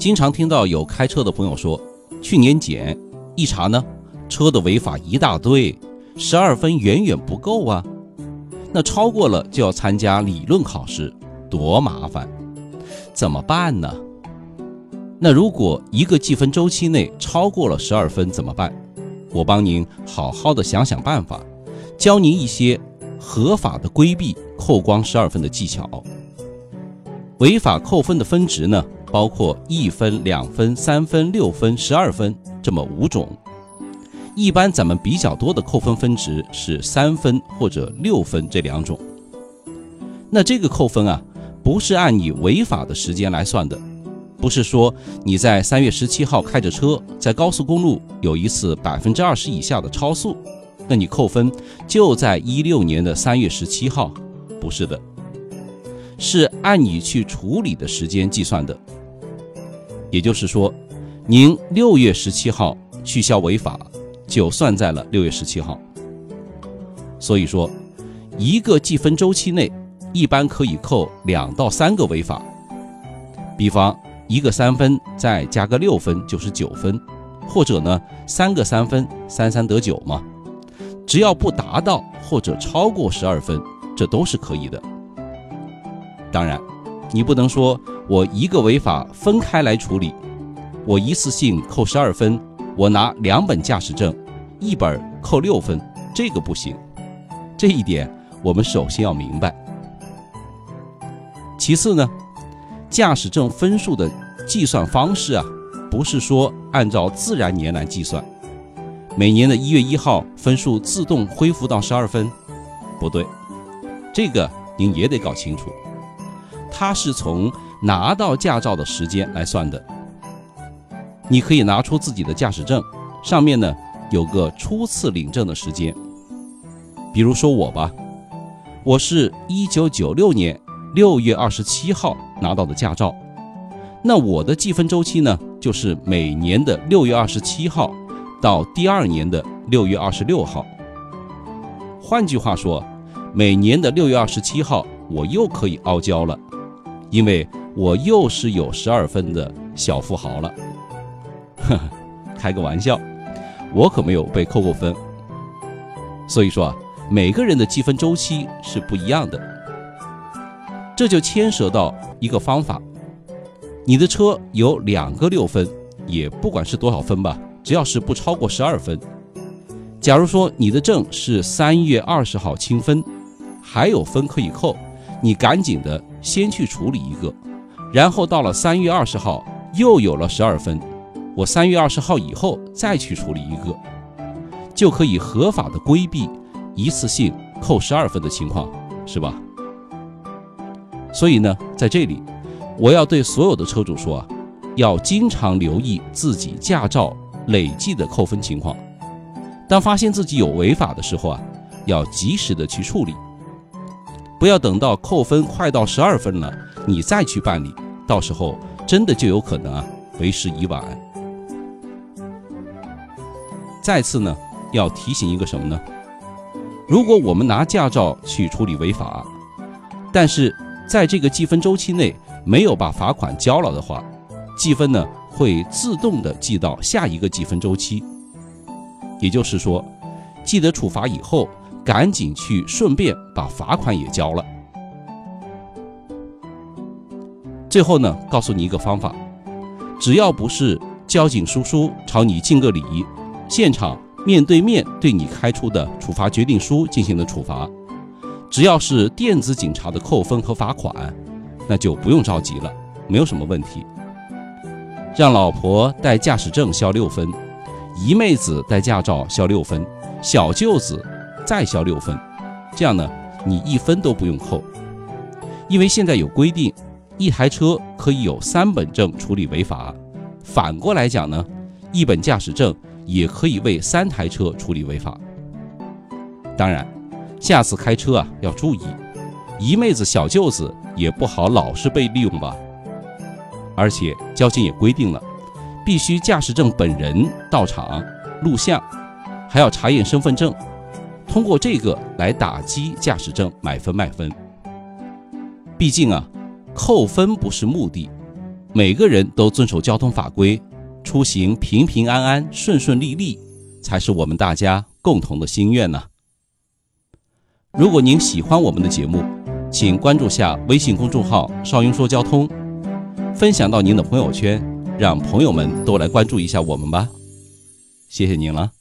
经常听到有开车的朋友说，去年检一查呢，车的违法一大堆，十二分远远不够啊。那超过了就要参加理论考试，多麻烦，怎么办呢？那如果一个计分周期内超过了十二分怎么办？我帮您好好的想想办法，教您一些合法的规避扣光十二分的技巧。违法扣分的分值呢，包括一分、两分、三分、六分、十二分这么五种。一般咱们比较多的扣分分值是三分或者六分这两种。那这个扣分啊，不是按你违法的时间来算的，不是说你在三月十七号开着车在高速公路有一次百分之二十以下的超速，那你扣分就在一六年的三月十七号，不是的。是按你去处理的时间计算的，也就是说，您六月十七号取消违法，就算在了六月十七号。所以说，一个计分周期内，一般可以扣两到三个违法。比方一个三分再加个六分就是九分，或者呢三个三分，三三得九嘛。只要不达到或者超过十二分，这都是可以的。当然，你不能说我一个违法分开来处理，我一次性扣十二分，我拿两本驾驶证，一本扣六分，这个不行。这一点我们首先要明白。其次呢，驾驶证分数的计算方式啊，不是说按照自然年来计算，每年的一月一号分数自动恢复到十二分，不对，这个您也得搞清楚。它是从拿到驾照的时间来算的。你可以拿出自己的驾驶证，上面呢有个初次领证的时间。比如说我吧，我是一九九六年六月二十七号拿到的驾照，那我的计分周期呢，就是每年的六月二十七号到第二年的六月二十六号。换句话说，每年的六月二十七号我又可以傲娇了。因为我又是有十二分的小富豪了，呵呵，开个玩笑，我可没有被扣过分。所以说啊，每个人的积分周期是不一样的，这就牵涉到一个方法：你的车有两个六分，也不管是多少分吧，只要是不超过十二分。假如说你的证是三月二十号清分，还有分可以扣。你赶紧的先去处理一个，然后到了三月二十号又有了十二分，我三月二十号以后再去处理一个，就可以合法的规避一次性扣十二分的情况，是吧？所以呢，在这里我要对所有的车主说啊，要经常留意自己驾照累计的扣分情况，当发现自己有违法的时候啊，要及时的去处理。不要等到扣分快到十二分了，你再去办理，到时候真的就有可能啊为时已晚。再次呢，要提醒一个什么呢？如果我们拿驾照去处理违法，但是在这个计分周期内没有把罚款交了的话，记分呢会自动的记到下一个计分周期。也就是说，记得处罚以后。赶紧去，顺便把罚款也交了。最后呢，告诉你一个方法：只要不是交警叔叔朝你敬个礼，现场面对面对你开出的处罚决定书进行了处罚，只要是电子警察的扣分和罚款，那就不用着急了，没有什么问题。让老婆带驾驶证消六分，姨妹子带驾照消六分，小舅子。再消六分，这样呢，你一分都不用扣，因为现在有规定，一台车可以有三本证处理违法。反过来讲呢，一本驾驶证也可以为三台车处理违法。当然，下次开车啊要注意，姨妹子、小舅子也不好老是被利用吧。而且交警也规定了，必须驾驶证本人到场录像，还要查验身份证。通过这个来打击驾驶证买分卖分。毕竟啊，扣分不是目的，每个人都遵守交通法规，出行平平安安、顺顺利利，才是我们大家共同的心愿呢。如果您喜欢我们的节目，请关注下微信公众号“少英说交通”，分享到您的朋友圈，让朋友们都来关注一下我们吧。谢谢您了。